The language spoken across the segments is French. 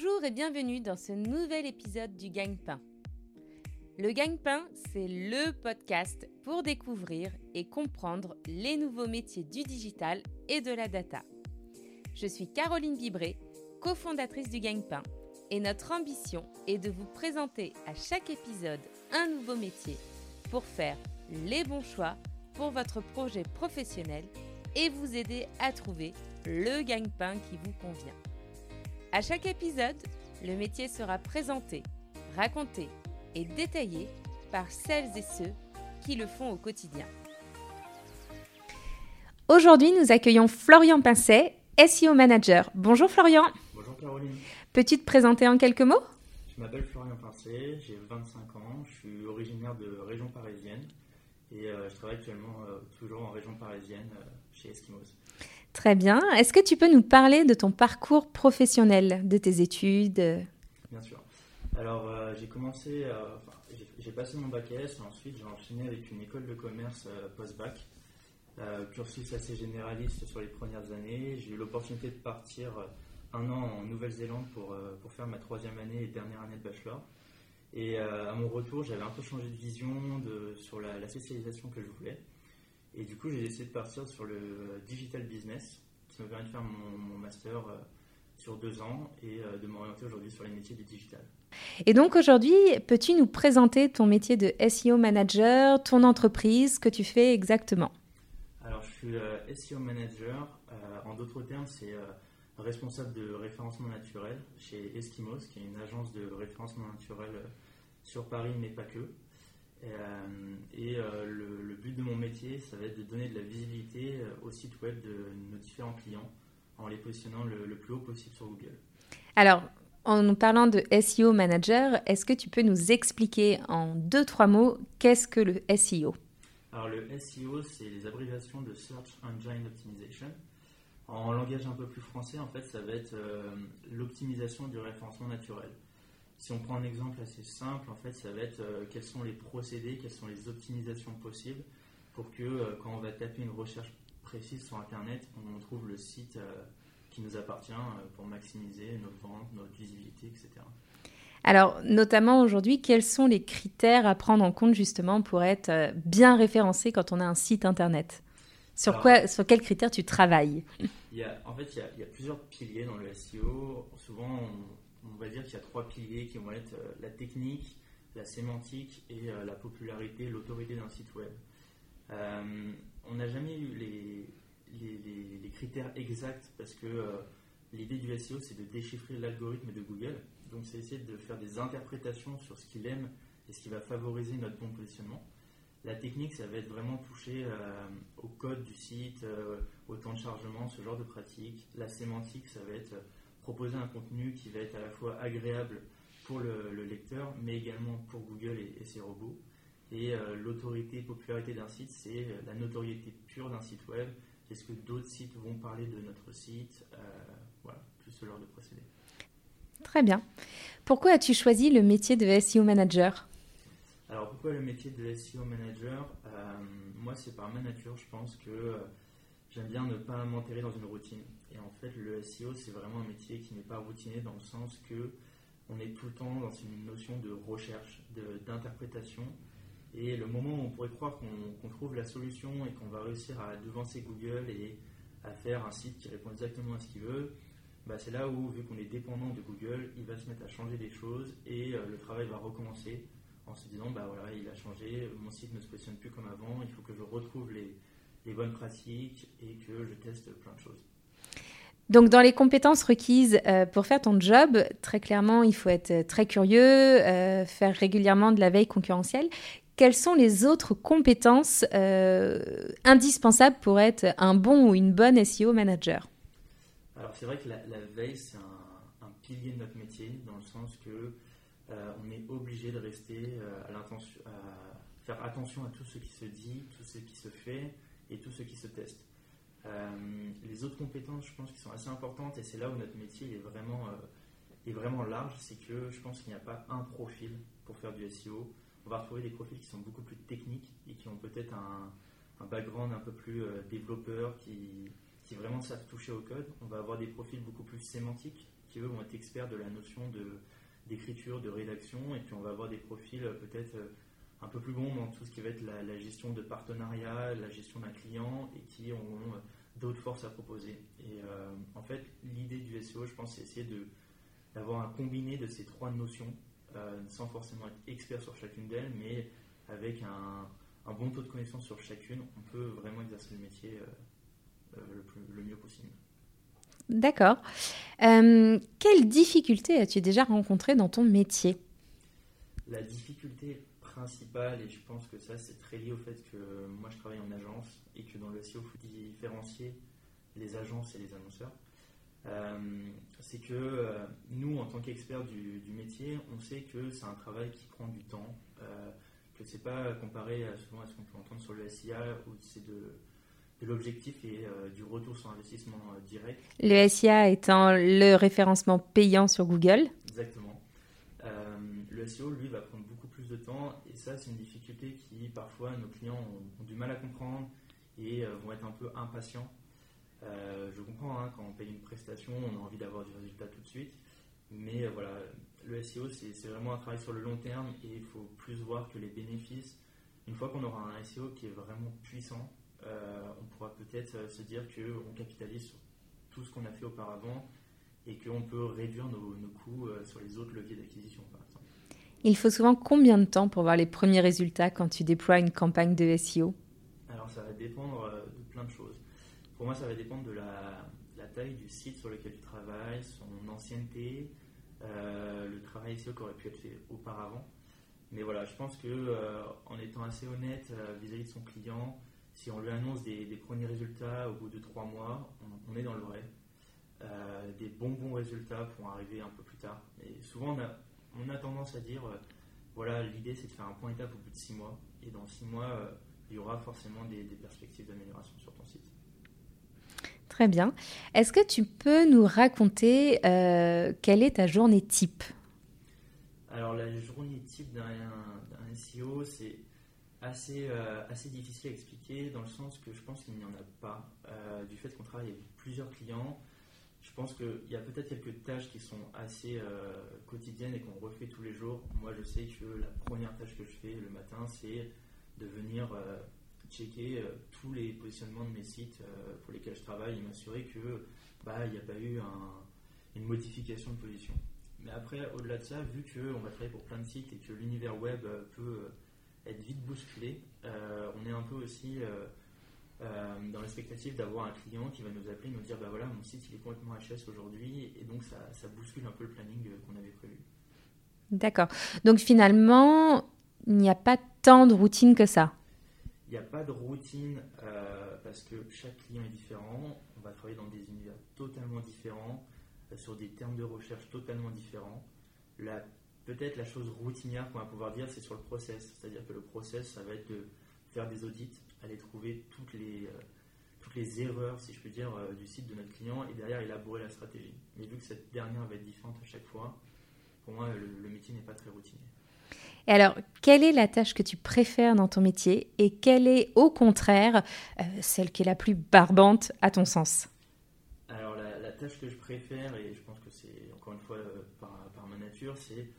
Bonjour et bienvenue dans ce nouvel épisode du Gagne-Pain. Le Gagne-Pain, c'est le podcast pour découvrir et comprendre les nouveaux métiers du digital et de la data. Je suis Caroline Vibré, cofondatrice du Gagne-Pain, et notre ambition est de vous présenter à chaque épisode un nouveau métier pour faire les bons choix pour votre projet professionnel et vous aider à trouver le gagne-pain qui vous convient. À chaque épisode, le métier sera présenté, raconté et détaillé par celles et ceux qui le font au quotidien. Aujourd'hui, nous accueillons Florian Pincet, SEO Manager. Bonjour Florian. Bonjour Caroline. Peux-tu te présenter en quelques mots? Je m'appelle Florian Pincet, j'ai 25 ans, je suis originaire de région parisienne et euh, je travaille actuellement euh, toujours en région parisienne euh, chez Eskimos. Très bien. Est-ce que tu peux nous parler de ton parcours professionnel, de tes études? Bien sûr. Alors, j'ai commencé, j'ai passé mon bac S, ensuite j'ai enchaîné avec une école de commerce post-bac. cursus assez généraliste sur les premières années. J'ai eu l'opportunité de partir un an en Nouvelle-Zélande pour, pour faire ma troisième année et dernière année de bachelor. Et euh, à mon retour, j'avais un peu changé de vision sur la, spécialisation que je voulais. Et du coup, j'ai décidé de partir sur le digital business, qui me permet de faire mon, master euh, sur deux ans et euh, de m'orienter aujourd'hui sur les métiers du digital. Et donc aujourd'hui, peux-tu nous présenter ton métier de SEO manager, ton entreprise, ce que tu fais exactement? Alors, je suis SEO manager. en d'autres termes, c'est responsable de référencement naturel chez Eskimos, qui est une agence de référencement naturel euh, sur Paris, mais pas que. Et euh, euh, le, but de mon métier, ça va être de donner de la visibilité au site web de nos différents clients en les positionnant le, plus haut possible sur Google. Alors, en nous parlant de SEO manager, est-ce que tu peux nous expliquer en deux, trois mots qu'est-ce que le SEO Alors, le SEO, c'est les abréviations de Search Engine Optimization. En langage un peu plus français, en fait, ça va être euh, l'optimisation du référencement naturel. Si on prend un exemple assez simple, en fait, ça va être euh, quels sont les procédés, quelles sont les optimisations possibles pour que euh, quand on va taper une recherche précise sur Internet, on trouve le site qui nous appartient pour maximiser notre vente, notre visibilité, etc. Alors, notamment aujourd'hui, quels sont les critères à prendre en compte justement pour être bien référencé quand on a un site Internet? Sur, quoi, sur quels critères tu travailles? Il y a, En fait, il y, a, plusieurs piliers dans le SEO. Souvent, on, va dire qu'il y a trois piliers qui vont être euh, la technique, la sémantique et euh, la popularité, l'autorité d'un site web. Euh, on n'a jamais eu les, critères exacts parce que l'idée du SEO, c'est de déchiffrer l'algorithme de Google. Donc, c'est essayer de faire des interprétations sur ce qu'il aime et ce qui va favoriser notre bon positionnement. La technique, ça va être vraiment touché euh, au code du site, au temps de chargement, ce genre de pratique. La sémantique, ça va être proposer un contenu qui va être à la fois agréable pour le, lecteur, mais également pour Google et, ses robots. Et l'autorité, popularité d'un site, c'est la notoriété pure d'un site web. Est-ce que d'autres sites vont parler de notre site? Voilà, tout ce genre de procédé. Très bien. Pourquoi as-tu choisi le métier de SEO Manager? Alors pourquoi le métier de SEO manager? Euh, Moi c'est par ma nature, je pense que euh, j'aime bien ne pas m'enterrer dans une routine. Et en fait le SEO c'est vraiment un métier qui n'est pas routiné dans le sens que on est tout le temps dans une notion de recherche, d'interprétation. Et le moment où on pourrait croire qu'on trouve la solution et qu'on va réussir à devancer Google et à faire un site qui répond exactement à ce qu'il veut, bah c'est là où, vu qu'on est dépendant de Google, il va se mettre à changer des choses et euh, le travail va recommencer en se disant bah voilà, il a changé, mon site ne se positionne plus comme avant, il faut que je retrouve les, bonnes pratiques et que je teste plein de choses. Donc, dans les compétences requises euh, pour faire ton job, très clairement, il faut être très curieux, euh, faire régulièrement de la veille concurrentielle. Quelles sont les autres compétences euh, indispensables pour être un bon ou une bonne SEO manager? Alors, c'est vrai que la, veille, c'est un, un, pilier de notre métier, dans le sens que euh, on est obligé de rester euh, à, faire attention à tout ce qui se dit, tout ce qui se fait et tout ce qui se teste. Euh, les autres compétences, je pense, qui sont assez importantes, et c'est là où notre métier est vraiment, est vraiment large, c'est que je pense qu'il n'y a pas un profil pour faire du SEO. On va retrouver des profils qui sont beaucoup plus techniques et qui ont peut-être un, background un peu plus développeur, qui, qui vraiment savent toucher au code. On va avoir des profils beaucoup plus sémantiques, qui eux vont être experts de la notion d'écriture, de, rédaction, et puis on va avoir des profils peut-être un peu plus bons dans tout ce qui va être la, gestion de partenariat, la gestion d'un client, et qui ont d'autres forces à proposer. Et en fait, l'idée du SEO, je pense, c'est essayer d'avoir un combiné de ces trois notions, sans forcément être expert sur chacune d'elles, mais avec un, un bon taux de connaissance sur chacune, on peut vraiment exercer le métier euh, euh, le, mieux possible. D'accord. Euh, quelles difficultés as-tu déjà rencontrées dans ton métier? La difficulté principale, et je pense que ça c'est très lié au fait que moi je travaille en agence et que dans le SEO il faut différencier les agences et les annonceurs, c'est que nous en tant qu'experts du, métier, on sait que c'est un travail qui prend du temps que c'est pas comparé à, souvent à ce qu'on peut entendre sur le SIA où c'est de, l'objectif et euh, du retour sur investissement euh, direct. Le SIA étant le référencement payant sur Google. Exactement. Euh, le SEO, lui, va prendre beaucoup de temps et ça, c'est une difficulté qui, parfois, nos clients ont, du mal à comprendre et vont être un peu impatients. je comprends, hein, quand on paye une prestation, on a envie d'avoir du résultat tout de suite. Mais voilà, le SEO, c'est vraiment un travail sur le long terme et il faut plus voir que les bénéfices. Une fois qu'on aura un SEO qui est vraiment puissant, euh, on pourra peut-être euh, se dire qu'on capitalise sur tout ce qu'on a fait auparavant et qu'on peut réduire nos, coûts euh, sur les autres leviers d'acquisition, par exemple. Il faut souvent combien de temps pour voir les premiers résultats quand tu déploies une campagne de SEO Alors, ça va dépendre de plein de choses. Pour moi, ça va dépendre de la, taille du site sur lequel tu travailles, son ancienneté, euh, le travail SEO qui aurait pu être fait auparavant. Mais voilà, je pense que euh, en étant assez honnête euh, vis-à-vis de son client, si on lui annonce des, premiers résultats au bout de trois mois, on, est dans le vrai. des bons bons résultats pourront arriver un peu plus tard. Et souvent, on a, on a tendance à dire, voilà, l'idée c'est de faire un point étape au bout de six mois. Et dans six mois, il y aura forcément des perspectives d'amélioration sur ton site. Très bien. Est-ce que tu peux nous raconter euh, quelle est ta journée type? Alors la journée type d'un SEO, c'est assez, euh, assez difficile à expliquer dans le sens que je pense qu'il n'y en a pas. Euh, du fait qu'on travaille avec plusieurs clients, je pense qu'il y a peut-être quelques tâches qui sont assez quotidiennes et qu'on refait tous les jours. Moi, je sais que la première tâche que je fais le matin, c'est de venir checker euh, tous les positionnements de mes sites euh, pour lesquels je travaille et m'assurer que bah il n'y a pas eu une modification de position. Mais après, au-delà de ça, vu qu'on va travailler pour plein de sites et que l'univers web euh, peut être vite bousculé, on est un peu aussi dans l'expectative d'avoir un client qui va nous appeler et nous dire bah voilà mon site il est complètement HS aujourd'hui et donc ça, ça, bouscule un peu le planning qu'on avait prévu. D'accord. Donc finalement, il n'y a pas tant de routine que ça. Il n'y a pas de routine euh, parce que chaque client est différent. On va travailler dans des univers totalement différents, euh, sur des termes de recherche totalement différents. Peut-être la chose routinière qu'on va pouvoir dire, c'est sur le process. C'est-à-dire que le process, ça va être de faire des audits, aller trouver toutes les, euh, toutes les erreurs, si je peux dire, du site de notre client et derrière élaborer la stratégie. Mais vu que cette dernière va être différente à chaque fois, pour moi, le métier n'est pas très routinier. Et alors, quelle est la tâche que tu préfères dans ton métier et quelle est au contraire euh, celle qui est la plus barbante à ton sens? Alors, la, tâche que je préfère, et je pense que c'est encore une fois euh, par, ma nature, c'est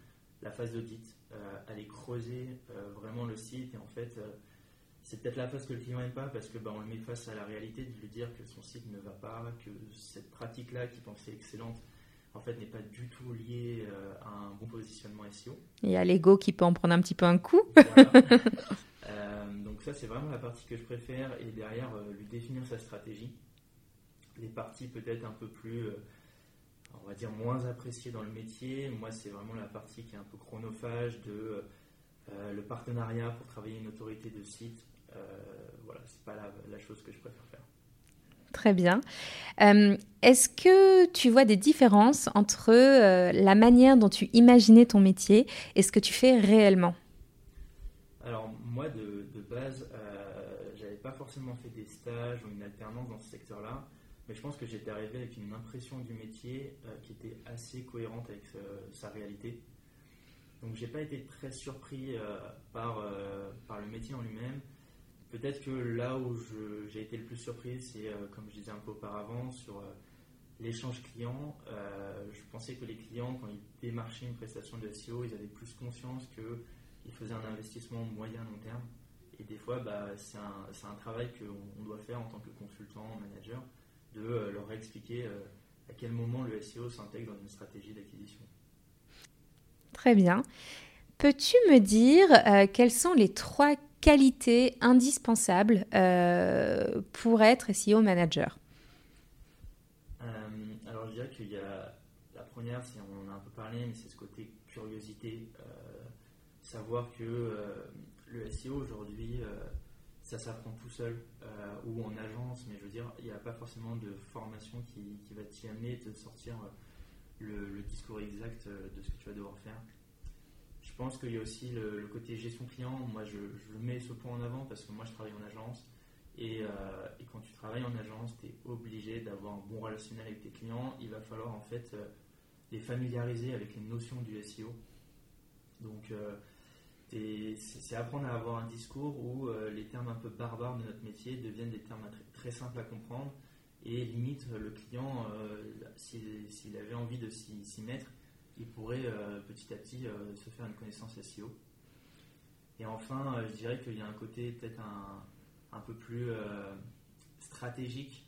la phase d'audit. Euh, aller creuser vraiment le site et en fait c'est peut-être la phase que le client n'aime pas parce que bah, on le met face à la réalité de lui dire que son site ne va pas, que cette pratique-là qui pensait excellente en fait n'est pas du tout lié euh, à un bon positionnement SEO. Il y a l'ego qui peut en prendre un petit peu un coup. Euh, donc ça c'est vraiment la partie que je préfère et derrière euh, lui définir sa stratégie. Les parties peut-être un peu plus, on va dire moins appréciées dans le métier. Moi c'est vraiment la partie qui est un peu chronophage de le partenariat pour travailler une autorité de site. Voilà, c'est pas la chose que je préfère faire. Très bien. Euh, est-ce que tu vois des différences entre euh, la manière dont tu imaginais ton métier et ce que tu fais réellement? Alors moi, de, base, euh, j'avais pas forcément fait des stages ou une alternance dans ce secteur-là, mais je pense que j'étais arrivé avec une impression du métier euh, qui était assez cohérente avec sa réalité. Donc j'ai pas été très surpris par, par le métier en lui-même. Peut-être que là où j'ai été le plus surpris, c'est comme je disais un peu auparavant sur l'échange client. je pensais que les clients, quand ils démarchaient une prestation de SEO, ils avaient plus conscience qu'ils faisaient un investissement moyen long terme. Et des fois, bah, c'est un, un, travail qu'on doit faire en tant que consultant, manager, de leur expliquer à quel moment le SEO s'intègre dans une stratégie d'acquisition. Très bien. Peux-tu me dire euh, quelles sont les trois qualités indispensables euh, pour être SEO manager euh, Alors je dirais qu'il y a la première, on en a un peu parlé, mais c'est ce côté curiosité, savoir que le SEO aujourd'hui ça s'apprend tout seul euh, ou en agence, mais je veux dire, il n'y a pas forcément de formation qui, va t'y amener te sortir euh, le, discours exact euh, de ce que tu vas devoir faire. Je pense qu'il y a aussi le, côté gestion client. Moi, je, mets ce point en avant parce que moi, je travaille en agence. Et, quand tu travailles en agence, tu es obligé d'avoir un bon relationnel avec tes clients. Il va falloir en fait les familiariser avec les notions du SEO. Donc, c'est apprendre à avoir un discours où euh, les termes un peu barbares de notre métier deviennent des termes très, simples à comprendre et limite le client, euh, s'il avait envie de s'y mettre, il pourrait euh, petit à petit se faire une connaissance SEO. Et enfin, je dirais qu'il y a un côté peut-être un, un, peu plus stratégique,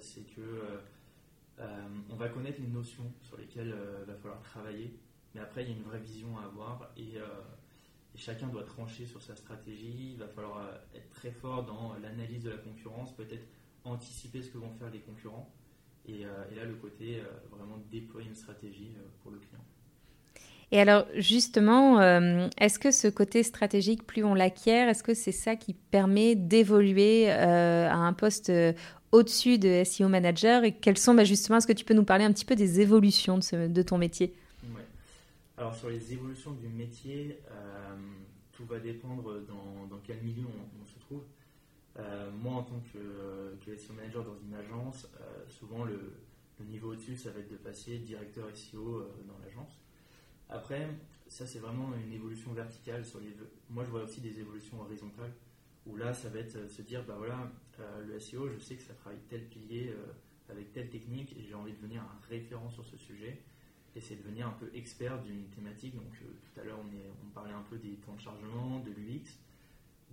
c'est que on va connaître les notions sur lesquelles il va falloir travailler, mais après il y a une vraie vision à avoir et chacun doit trancher sur sa stratégie. Il va falloir euh, être très fort dans l'analyse de la concurrence, peut-être anticiper ce que vont faire les concurrents. Et, euh, là, le côté euh, vraiment déployer une stratégie pour le client. Et alors, justement, est-ce que ce côté stratégique, plus on l'acquiert, est-ce que c'est ça qui permet d'évoluer à un poste au-dessus de SEO manager? Et quelles sont, bah, justement, est-ce que tu peux nous parler un petit peu des évolutions de, de ton métier? Ouais. Alors, sur les évolutions du métier, tout va dépendre dans, quel milieu on, se trouve. Euh, moi, en tant que, que, SEO manager dans une agence, euh, souvent le, niveau au-dessus, ça va être de passer directeur SEO euh, dans l'agence. Après, ça c'est vraiment une évolution verticale. Sur les, moi, je vois aussi des évolutions horizontales où là, ça va être se dire, bah voilà, le SEO, je sais que ça travaille tel pilier avec telle technique et j'ai envie de devenir un référent sur ce sujet et c'est devenir un peu expert d'une thématique. Donc euh, tout à l'heure, on, on, parlait un peu des temps de chargement, de l'UX.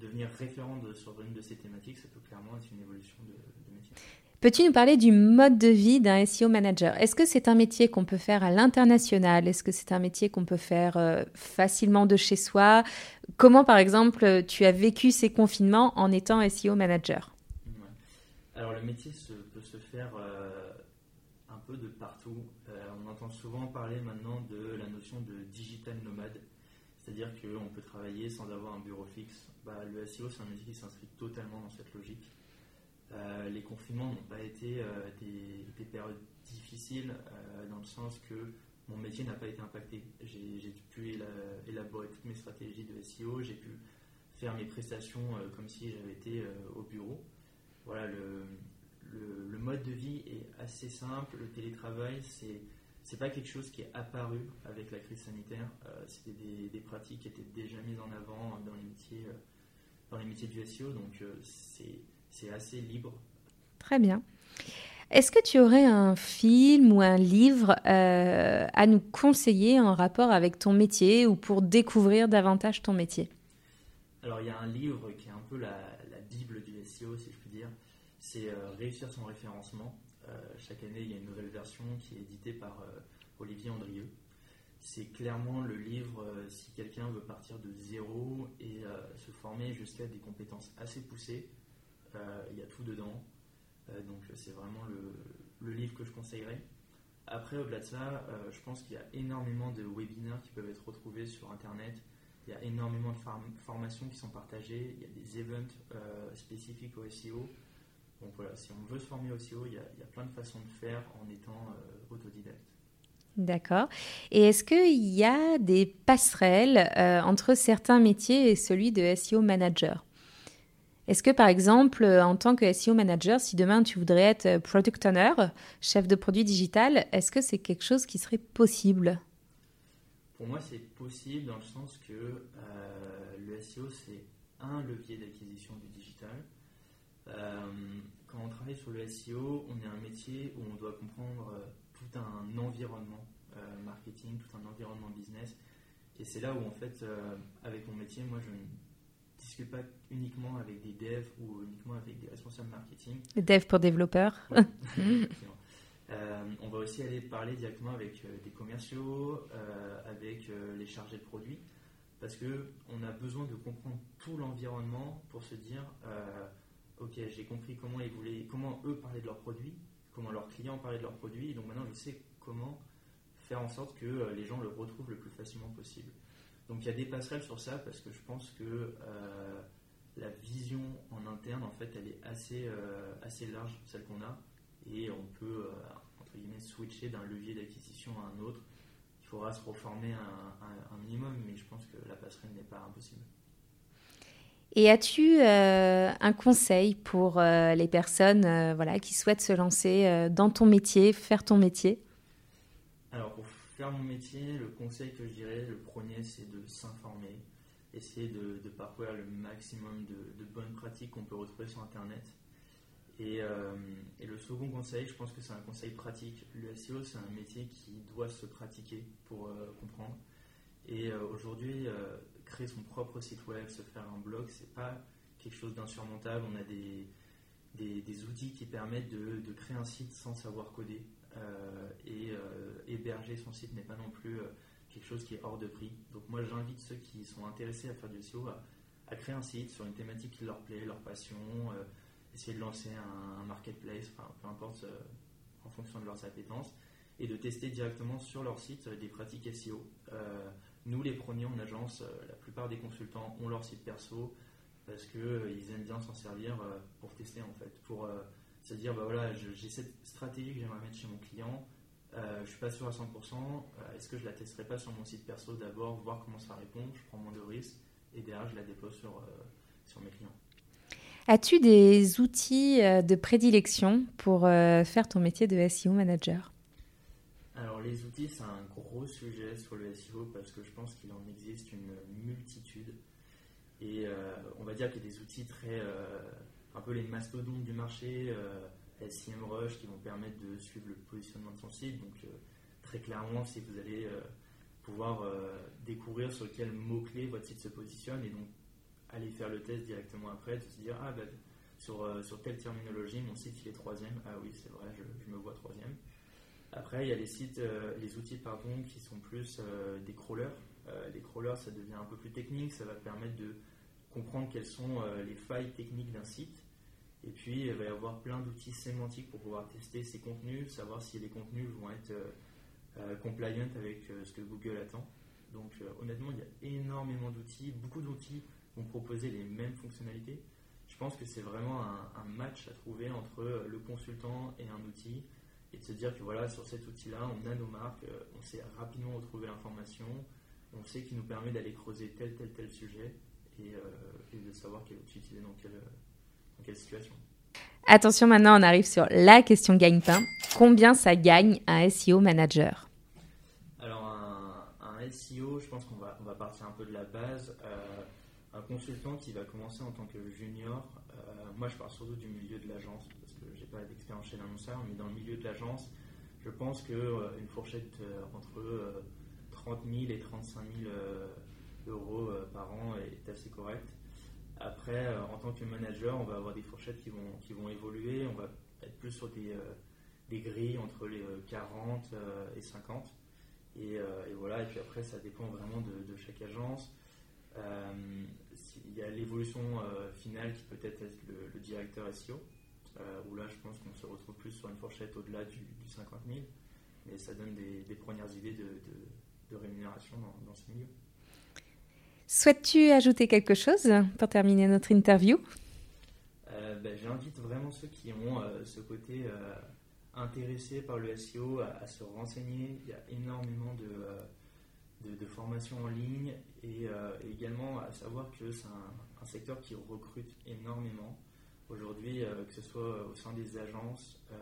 Devenir référent de, sur une de ces thématiques, ça peut clairement être une évolution de, métier. Peux-tu nous parler du mode de vie d'un SEO manager? Est-ce que c'est un métier qu'on peut faire à l'international? Est-ce que c'est un métier qu'on peut faire euh, facilement de chez soi? Comment, par exemple, tu as vécu ces confinements en étant SEO manager? Alors, le métier peut se faire euh, un peu de partout. Souvent parler maintenant de la notion de digital nomade, c'est-à-dire qu'on peut travailler sans avoir un bureau fixe. Bah, le SEO, c'est un métier qui s'inscrit totalement dans cette logique. Euh, les confinements n'ont pas été euh, des, périodes difficiles euh, dans le sens que mon métier n'a pas été impacté. J'ai pu élaborer toutes mes stratégies de SEO, j'ai pu faire mes prestations comme si j'avais été au bureau. Voilà, le, le, mode de vie est assez simple. Le télétravail, c'est c'est pas quelque chose qui est apparu avec la crise sanitaire. Euh, c'était des, pratiques qui étaient déjà mises en avant dans les métiers, euh, dans les métiers du SEO, donc euh, c'est assez libre. Très bien. Est-ce que tu aurais un film ou un livre à nous conseiller en rapport avec ton métier ou pour découvrir davantage ton métier? Alors il y a un livre qui est un peu la, la Bible du SEO, si je puis dire. C'est Réussir son référencement euh, chaque année, il y a une nouvelle version qui est éditée par euh, Olivier Andrieux. C'est clairement le livre euh, si quelqu'un veut partir de zéro et se former jusqu'à des compétences assez poussées. il y a tout dedans. donc c'est vraiment le, livre que je conseillerais. Après, au-delà de ça, je pense qu'il y a énormément de webinaires qui peuvent être retrouvés sur Internet. Il y a énormément de formations qui sont partagées. Il y a des events spécifiques au SEO. Donc voilà, si on veut se former au SEO, il y a, plein de façons de faire en étant euh, autodidacte. D'accord. Et est-ce qu'il y a des passerelles euh, entre certains métiers et celui de SEO manager? Est-ce que par exemple, en tant que SEO manager, si demain tu voudrais être product owner, chef de produit digital, est-ce que c'est quelque chose qui serait possible? Pour moi, c'est possible dans le sens que euh, le SEO, c'est un levier d'acquisition du digital. Quand on travaille sur le SEO, on est un métier où on doit comprendre tout un environnement marketing, tout un environnement business. Et c'est là où, en fait, avec mon métier, moi, je ne discute pas uniquement avec des devs ou uniquement avec des responsables marketing. Dev pour développeurs. Euh, on va aussi aller parler directement avec euh, des commerciaux, euh, avec les chargés de produits, parce que on a besoin de comprendre tout l'environnement pour se dire, ok, j'ai compris comment ils voulaient, comment eux parlaient de leurs produits, comment leurs clients parlaient de leurs produits, donc maintenant je sais comment faire en sorte que les gens le retrouvent le plus facilement possible. Donc il y a des passerelles sur ça parce que je pense que la vision en interne, en fait, elle est assez, assez large, celle qu'on a et on peut, euh, entre guillemets, switcher d'un levier d'acquisition à un autre. Il faudra se reformer un, minimum, mais je pense que la passerelle n'est pas impossible. Et as-tu euh, un conseil pour euh, les personnes voilà, qui souhaitent se lancer dans ton métier, faire ton métier? Alors, pour faire mon métier, le conseil que je dirais, le premier, c'est de s'informer, essayer de, parcourir le maximum de, bonnes pratiques qu'on peut retrouver sur Internet. Euh, et, le second conseil, je pense que c'est un conseil pratique. Le SEO, c'est un métier qui doit se pratiquer pour euh, comprendre. Et euh, aujourd'hui, créer son propre site web, se faire un blog, c'est pas quelque chose d'insurmontable. On a des, des, outils qui permettent de, de, créer un site sans savoir coder. et héberger son site n'est pas non plus quelque chose qui est hors de prix. Donc moi, j'invite ceux qui sont intéressés à faire du SEO à, créer un site sur une thématique qui leur plaît, leur passion essayer de lancer un, marketplace, peu importe, euh, en fonction de leurs appétences, et de tester directement sur leur site euh, des pratiques SEO. Euh, nous, les premiers en agence, la plupart des consultants ont leur site perso parce qu'ils aiment bien s'en servir pour tester en fait, pour se dire bah voilà, j'ai cette stratégie que j'aimerais mettre chez mon client, je ne suis pas sûr à 100%, est-ce que je la testerai pas sur mon site perso d'abord, voir comment ça répond, je prends moins de risques et derrière je la dépose sur, sur mes clients. As-tu des outils euh, de prédilection pour euh, faire ton métier de SEO manager? Alors les outils, c'est un gros sujet sur le SEO parce que je pense qu'il en existe une multitude. Et euh, on va dire qu'il y a des outils très, un peu les mastodontes du marché, SEMrush, qui vont permettre de suivre le positionnement de son site. Donc très clairement, si vous allez pouvoir découvrir sur quel mot-clé votre site se positionne et donc aller faire le test directement après, de se dire ah ben sur, euh, sur telle terminologie, mon site il est troisième. Ah oui, c'est vrai, je, me vois troisième. Après, il y a les sites, euh, les outils pardon, qui sont plus euh, des crawlers. les crawlers, ça devient un peu plus technique, ça va permettre de comprendre quelles sont les failles techniques d'un site. Et puis, il va y avoir plein d'outils sémantiques pour pouvoir tester ces contenus, savoir si les contenus vont être compliant avec ce que Google attend. Donc, honnêtement, il y a énormément d'outils, beaucoup d'outils vont proposer les mêmes fonctionnalités. Je pense que c'est vraiment un, match à trouver entre le consultant et un outil et de se dire que voilà, sur cet outil-là, on a nos marques, euh, on sait rapidement retrouver l'information, on sait qu'il nous permet d'aller creuser tel, tel, tel sujet et, euh, de savoir quel outil utiliser dans quelle, dans quelle situation. Attention, maintenant on arrive sur la question gagne-pain. Combien ça gagne un SEO manager? Alors un, un, SEO, je pense qu'on va, on va partir un peu de la base. Euh, un consultant qui va commencer en tant que junior, euh, moi je parle surtout du milieu de l'agence, d'expérience chez l'annonceur, mais dans le milieu de l'agence, je pense qu'une euh, fourchette euh, entre 30 000 et 35 000 euros par an est assez correcte. Après, en tant que manager, on va avoir des fourchettes qui vont, qui vont évoluer, on va être plus sur des, des grilles entre les 40 et 50. Et, voilà, et puis après, ça dépend vraiment de, chaque agence. Euh, il y a l'évolution euh, finale qui peut être le, directeur SEO, euh, où là je pense qu'on se retrouve plus sur une fourchette au-delà du, 50 000, mais ça donne des, premières idées de, rémunération dans, ce milieu. Souhaites-tu ajouter quelque chose pour terminer notre interview? Ben, J'invite vraiment ceux qui ont ce côté intéressé par le SEO à, se renseigner. Il y a énormément de, de, formation en ligne euh, et, également à savoir que c'est un, secteur qui recrute énormément. Aujourd'hui, euh, que ce soit au sein des agences, euh,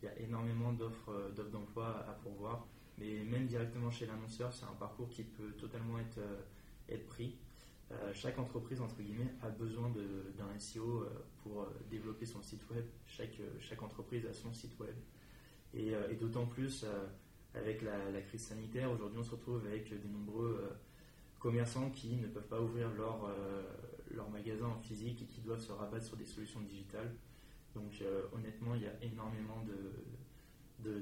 il y a énormément d'offres d'emploi à pourvoir, mais même directement chez l'annonceur, c'est un parcours qui peut totalement être, pris. chaque entreprise, entre guillemets, a besoin d'un SEO pour développer son site web. Chaque, entreprise a son site web. Et, d'autant plus avec la, crise sanitaire, aujourd'hui on se retrouve avec de nombreux commerçants qui ne peuvent pas ouvrir leur, leur magasin en physique et qui doivent se rabattre sur des solutions digitales. Donc euh, honnêtement, il y a énormément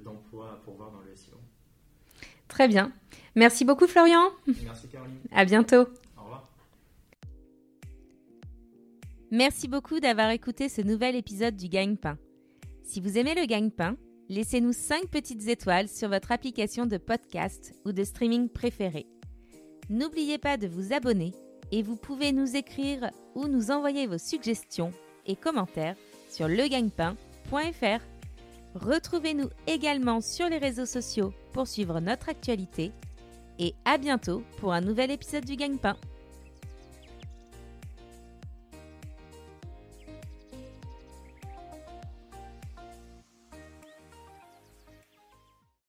d'emplois de, à pourvoir dans le SEO. Très bien. Merci beaucoup Florian. Merci Caroline. À bientôt. Au revoir. Merci beaucoup d'avoir écouté ce nouvel épisode du Gagne-Pain. Si vous aimez le Gagne-Pain, laissez-nous 5 petites étoiles sur votre application de podcast ou de streaming préférée. N'oubliez pas de vous abonner et vous pouvez nous écrire ou nous envoyer vos suggestions et commentaires sur legagnepain.fr. Retrouvez-nous également sur les réseaux sociaux pour suivre notre actualité et à bientôt pour un nouvel épisode du Gagne-Pain.